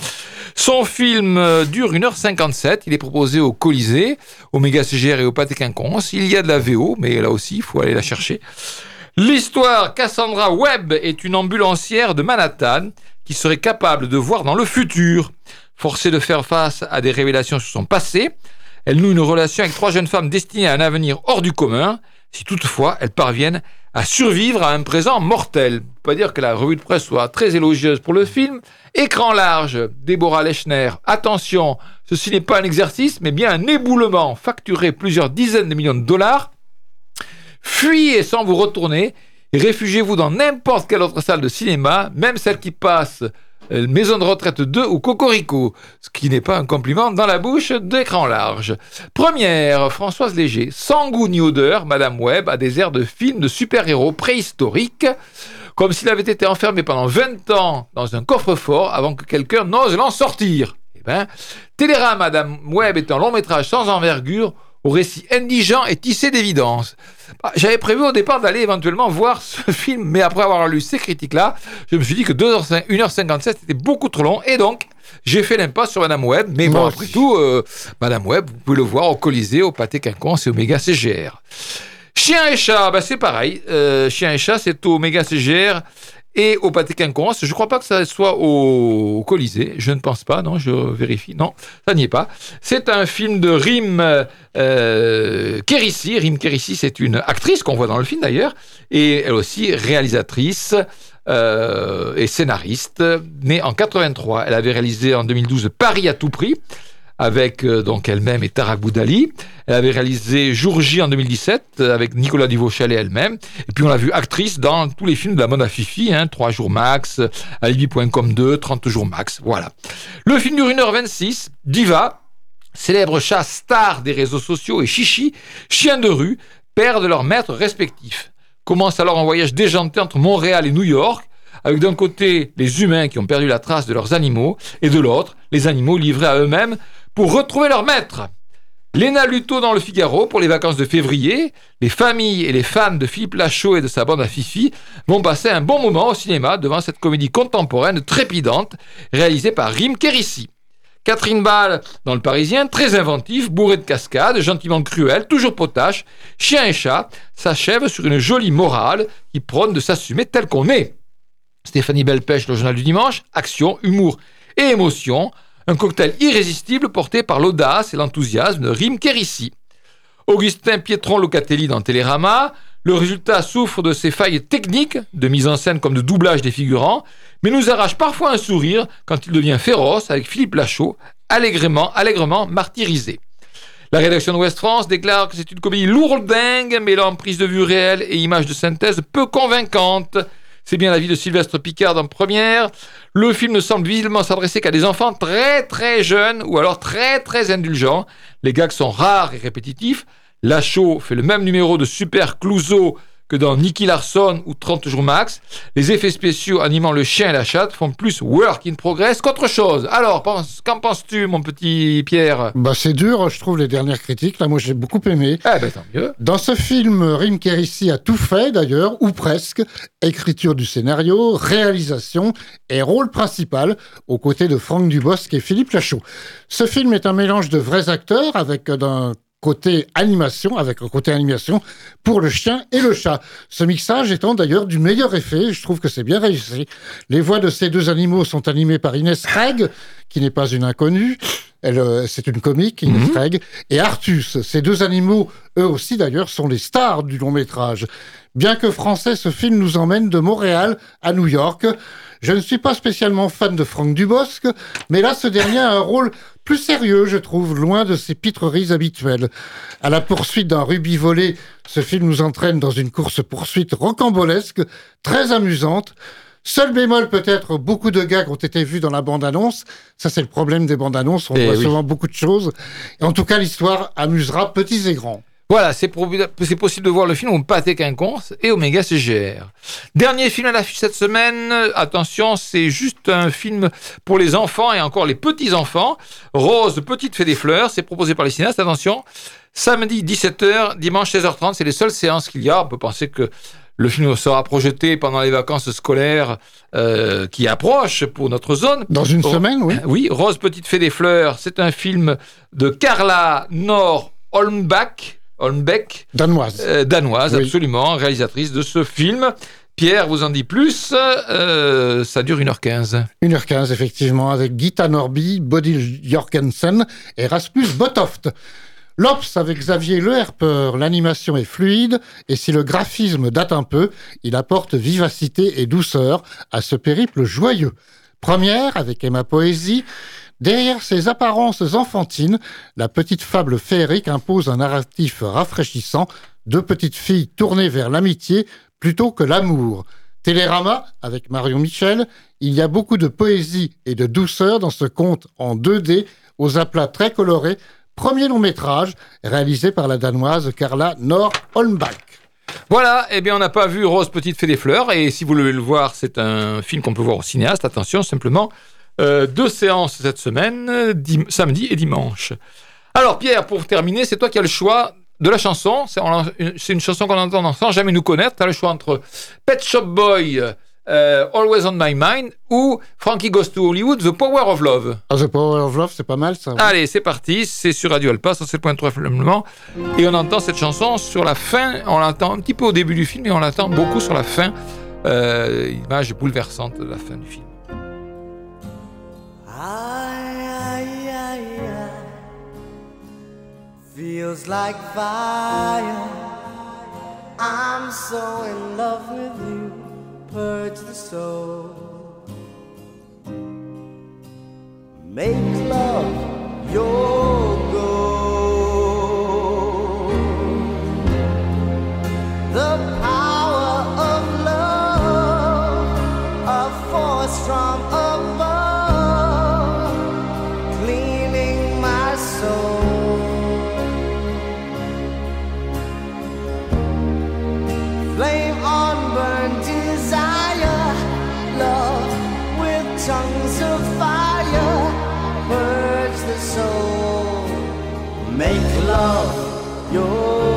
Son film euh, dure 1h57. Il est proposé au Colisée, au Méga CGR et au Pâté Quinconce. Il y a de la VO, mais là aussi, il faut aller la chercher. L'histoire Cassandra Webb est une ambulancière de Manhattan qui serait capable de voir dans le futur. Forcée de faire face à des révélations sur son passé, elle noue une relation avec trois jeunes femmes destinées à un avenir hors du commun, si toutefois elles parviennent à survivre à un présent mortel. Pas dire que la revue de presse soit très élogieuse pour le film. Écran large, Déborah Lechner. Attention, ceci n'est pas un exercice, mais bien un éboulement facturé plusieurs dizaines de millions de dollars. Fuyez sans vous retourner et réfugiez-vous dans n'importe quelle autre salle de cinéma, même celle qui passe Maison de retraite 2 ou Cocorico, ce qui n'est pas un compliment dans la bouche d'écran large. Première, Françoise Léger, sans goût ni odeur, Madame Webb a des airs de film de super-héros préhistoriques, comme s'il avait été enfermé pendant 20 ans dans un coffre-fort avant que quelqu'un n'ose l'en sortir. Eh ben, Télérama Madame Webb est un long métrage sans envergure au récit indigent et tissé d'évidence. Bah, j'avais prévu au départ d'aller éventuellement voir ce film, mais après avoir lu ces critiques-là, je me suis dit que 2h, 1h57 c'était beaucoup trop long, et donc j'ai fait l'impasse sur Madame Webb. Mais bon, après tout, euh, Madame Webb, vous pouvez le voir au Colisée, au Pâté Quinconce et au Méga CGR. Chien et chat, bah c'est pareil. Euh, Chien et chat, c'est au Méga CGR et au Pâté Quinconce. Je ne crois pas que ça soit au, Colisée. Je ne pense pas. Non, je vérifie. Non, ça n'y est pas. C'est un film de Rim euh, Kérissi. Rim Kérissi, c'est une actrice qu'on voit dans le film d'ailleurs, et elle aussi réalisatrice. Euh, et scénariste, née en 83. Elle avait réalisé en 2012 Paris à tout prix, avec euh, donc elle-même et Tarak Boudali. Elle avait réalisé Jour J en 2017 euh, avec Nicolas Duvauchelet elle-même. Et puis on l'a vue actrice dans tous les films de la à Fifi, hein, 3 jours max, Alibi.com 2, 30 jours max, voilà. Le film dure 1h26, Diva, célèbre chat star des réseaux sociaux et Chichi, chien de rue, perdent leurs maîtres respectifs. Commence alors un voyage déjanté entre Montréal et New York, avec d'un côté les humains qui ont perdu la trace de leurs animaux, et de l'autre les animaux livrés à eux-mêmes pour retrouver leur maître. Léna Luto dans le Figaro pour les vacances de février. Les familles et les fans de Philippe Lachaud et de sa bande à Fifi vont passer un bon moment au cinéma devant cette comédie contemporaine trépidante réalisée par Rim Kérissi. Catherine Ball dans Le Parisien, très inventif, bourré de cascades, gentiment cruel, toujours potache, chien et chat, s'achève sur une jolie morale qui prône de s'assumer tel qu'on est. Stéphanie Belpêche, le journal du dimanche, action, humour et émotion, un cocktail irrésistible porté par l'audace et l'enthousiasme de Rim Kérissi. Augustin Pietron Locatelli dans Télérama, le résultat souffre de ses failles techniques, de mise en scène comme de doublage des figurants, mais nous arrache parfois un sourire quand il devient féroce avec Philippe Lachaud, allègrement, allègrement martyrisé. La rédaction de West France déclare que c'est une comédie lourdingue, mêlant prise de vue réelle et images de synthèse peu convaincantes. C'est bien l'avis de Sylvestre Picard en première. Le film ne semble visiblement s'adresser qu'à des enfants très très jeunes ou alors très très indulgents. Les gags sont rares et répétitifs. Lachaud fait le même numéro de Super Clouseau que dans Nicky Larson ou 30 jours max, les effets spéciaux animant le chien et la chatte font plus work in progress qu'autre chose. Alors, qu'en penses-tu, mon petit Pierre? Bah, c'est dur, je trouve, les dernières critiques. Là, moi, j'ai beaucoup aimé. Eh ben, tant mieux. Dans ce film, Rim Kérissi a tout fait, d'ailleurs, ou presque. Écriture du scénario, réalisation et rôle principal, aux côtés de Franck Dubosc et Philippe Lachaud. Ce film est un mélange de vrais acteurs, avec d'un côté animation, avec un côté animation pour le chien et le chat. Ce mixage étant d'ailleurs du meilleur effet, je trouve que c'est bien réussi. Les voix de ces deux animaux sont animées par Inès Reg, qui n'est pas une inconnue. Elle, euh, c'est une comique, Inès mhm. Reg, et Artus. Ces deux animaux, eux aussi d'ailleurs, sont les stars du long métrage. Bien que français, ce film nous emmène de Montréal à New York. Je ne suis pas spécialement fan de Franck Dubosc, mais là, ce dernier a un rôle plus sérieux, je trouve, loin de ses pitreries habituelles. À la poursuite d'un rubis volé, ce film nous entraîne dans une course-poursuite rocambolesque, très amusante. Seul bémol peut-être, beaucoup de gags ont été vus dans la bande-annonce. Ça, c'est le problème des bandes-annonces. On Eh voit oui. souvent beaucoup de choses. Et en tout cas, l'histoire amusera petits et grands. Voilà, c'est possible de voir le film au Pâté Quinconce et Omega CGR. Dernier film à l'affiche cette semaine, attention, c'est juste un film pour les enfants et encore les petits-enfants. Rose, Petite Fée des Fleurs, c'est proposé par les cinéastes, attention. Samedi 17h, dimanche 16h30, c'est les seules séances qu'il y a. On peut penser que le film sera projeté pendant les vacances scolaires euh, qui approchent pour notre zone. Dans une semaine, oui. Oui, Rose Petite Fée des Fleurs, c'est un film de Carla Nord Holmbeck, Holmbeck Danoise. euh, danoise, Oui. absolument, réalisatrice de ce film. Pierre vous en dit plus, euh, ça dure 1h15. 1h15, effectivement, avec Gita Norby, Bodil Jorgensen et Rasmus Botoft. L'Ops avec Xavier Leherper, l'animation est fluide et si le graphisme date un peu, il apporte vivacité et douceur à ce périple joyeux. Première avec Emma Poésie, derrière ses apparences enfantines, la petite fable féerique impose un narratif rafraîchissant, deux petites filles tournées vers l'amitié plutôt que l'amour. Télérama, avec Marion Michel, il y a beaucoup de poésie et de douceur dans ce conte en 2D aux aplats très colorés, premier long métrage réalisé par la danoise Carla Nord-Holmbach. Voilà, eh bien on n'a pas vu Rose Petite Fée des Fleurs, et si vous voulez le voir, c'est un film qu'on peut voir au cinéaste, attention, simplement, euh, deux séances cette semaine, samedi et dimanche. Alors Pierre, pour terminer, c'est toi qui as le choix de la chanson, c'est une chanson qu'on entend sans jamais nous connaître, tu as le choix entre Pet Shop Boy, euh, Always on My Mind, ou Frankie Goes to Hollywood, The Power of Love. Ah, The Power of Love, c'est pas mal ça. Allez, c'est parti, c'est sur Radio Alpa, sur 7.3 FM, et on entend cette chanson sur la fin, on l'entend un petit peu au début du film, et on l'entend beaucoup sur la fin, euh, image bouleversante de la fin du film. I, I, feels like fire. I'm so in love with you, purge the soul. Make love your goal. Love your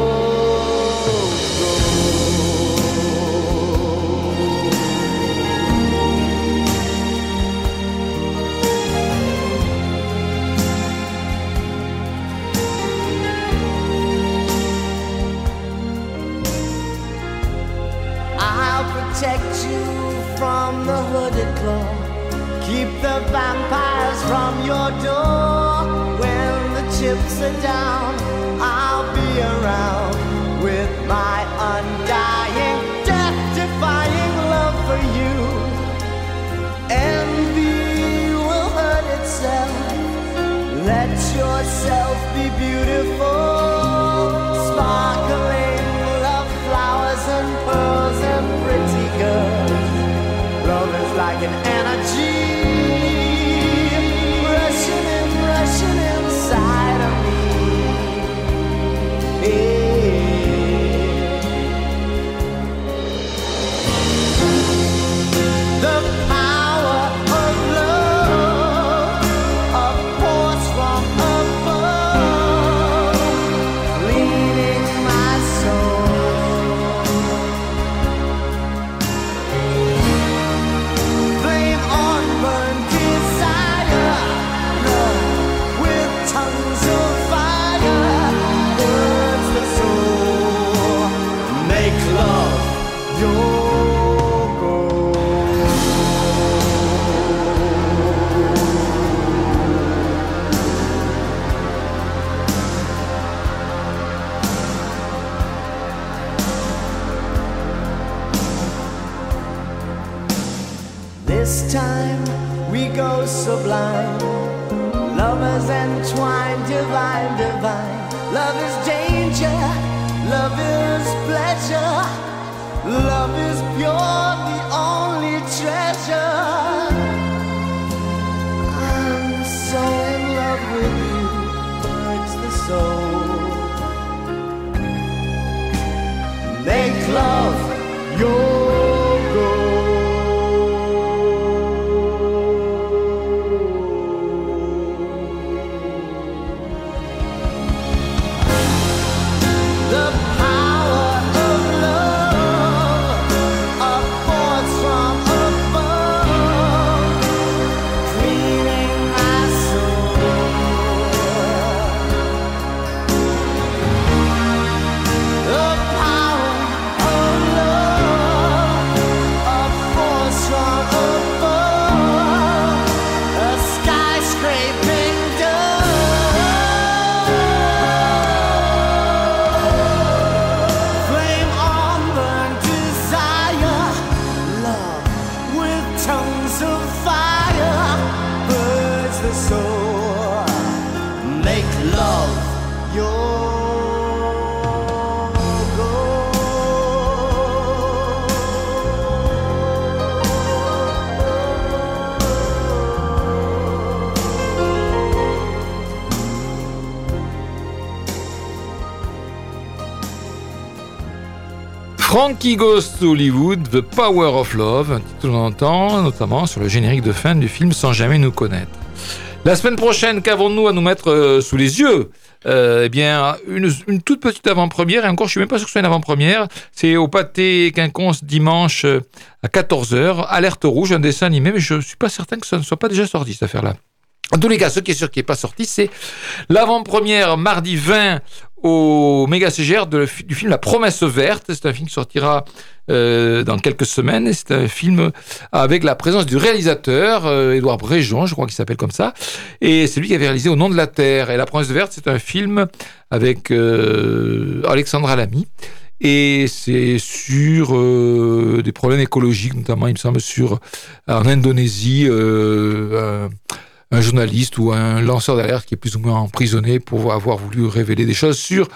This time we go sublime. Lovers entwined, divine, divine. Love is danger, love is pleasure. Love is pure, the only treasure. I'm so in love with you, hurts the soul. Make love your Frankie Goes to Hollywood, The Power of Love, un titre que l'on entend notamment sur le générique de fin du film Sans jamais nous connaître. La semaine prochaine, qu'avons-nous à nous mettre euh, sous les yeux? Euh, Eh bien, une, toute petite avant-première, et encore, je suis même pas sûr que ce soit une avant-première. C'est au pâté Quinconce dimanche euh, à 14h, Alerte rouge, un dessin animé, mais je suis pas certain que ça ne soit pas déjà sorti, cette affaire-là. En tous les cas, ce qui est sûr qui n'est pas sorti, c'est l'avant-première mardi 20 au Méga CGR du film La Promesse Verte. C'est un film qui sortira euh, dans quelques semaines. C'est un film avec la présence du réalisateur, euh, Édouard Bréjon, je crois qu'il s'appelle comme ça. Et c'est lui qui avait réalisé Au nom de la Terre. Et La Promesse Verte, c'est un film avec euh, Alexandra. Et c'est sur euh, des problèmes écologiques, notamment, il me semble, sur en Indonésie, un- journaliste ou un lanceur d'alerte qui est plus ou moins emprisonné pour avoir voulu révéler des choses sur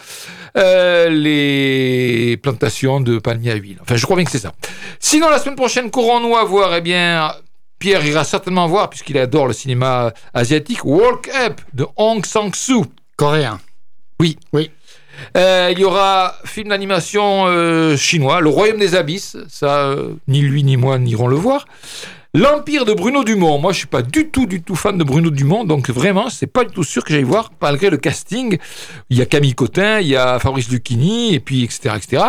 euh, les plantations de palmiers à huile. Enfin, je crois bien que c'est ça. Sinon, la semaine prochaine, qu'aurons-nous à voir Eh bien, Pierre ira certainement voir, puisqu'il adore le cinéma asiatique, Walk Up de Hong Sang-soo. Coréen. Euh, il y aura film d'animation euh, chinois, Le Royaume des Abysses. Ça, euh, ni lui ni moi n'irons le voir. L'Empire de Bruno Dumont. Moi, je suis pas du tout, du tout fan de Bruno Dumont, donc vraiment, c'est pas du tout sûr que j'aille voir, malgré le casting. Il y a Camille Cotin, il y a Fabrice Lucchini, et puis etc., etc.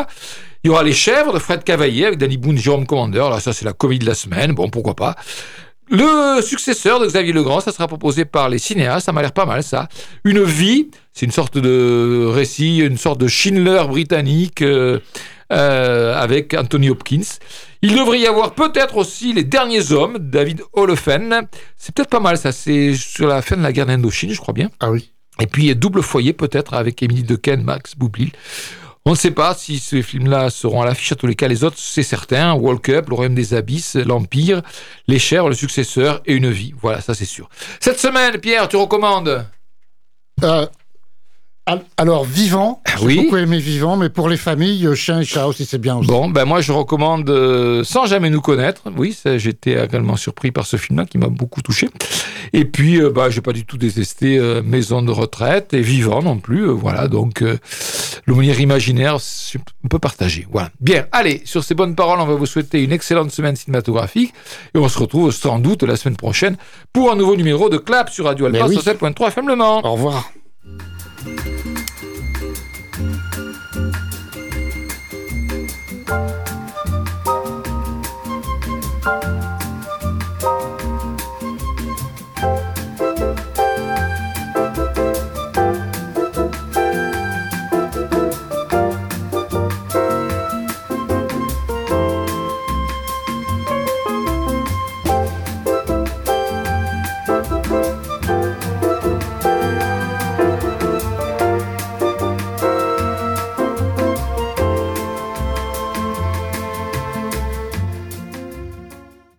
Il y aura Les Chèvres de Fred Cavaillé avec Danny Boone, Jérôme Commander. Là, ça, c'est la comédie de la semaine. Bon, pourquoi pas. Le successeur de Xavier Legrand, ça sera proposé par les cinéastes, ça m'a l'air pas mal ça. Une vie, c'est une sorte de récit, une sorte de Schindler britannique euh, euh, avec Anthony Hopkins. Il devrait y avoir peut-être aussi Les Derniers Hommes, David Holofen. C'est peut-être pas mal ça, c'est sur la fin de la guerre d'Indochine, je crois bien. Ah oui. Et puis Double Foyer peut-être avec Émilie Dequesne, Max Boublil. On ne sait pas si ces films-là seront à l'affiche. À tous les cas, les autres, c'est certain. Walk Up, Le Royaume des Abysses, L'Empire, Les Chers, Le Successeur et Une Vie. Voilà, ça c'est sûr. Cette semaine, Pierre, tu recommandes? Euh, alors, Vivant. J'ai Oui. beaucoup aimé Vivant, mais pour les familles, euh, Chien et Chat aussi, c'est bien aussi. Bon, ben moi je recommande euh, Sans jamais nous connaître. Oui, j'étais également surpris par ce film-là qui m'a beaucoup touché. Et puis, euh, bah, j'ai pas du tout détesté euh, Maison de retraite et Vivant non plus. voilà, donc l'aumônière imaginaire, c'est un peu partagé. Voilà. Bien, allez, sur ces bonnes paroles, on va vous souhaiter une excellente semaine cinématographique et on se retrouve sans doute la semaine prochaine pour un nouveau numéro de Clap sur Radio Alpha Mais oui. 107.3 FM. Au revoir.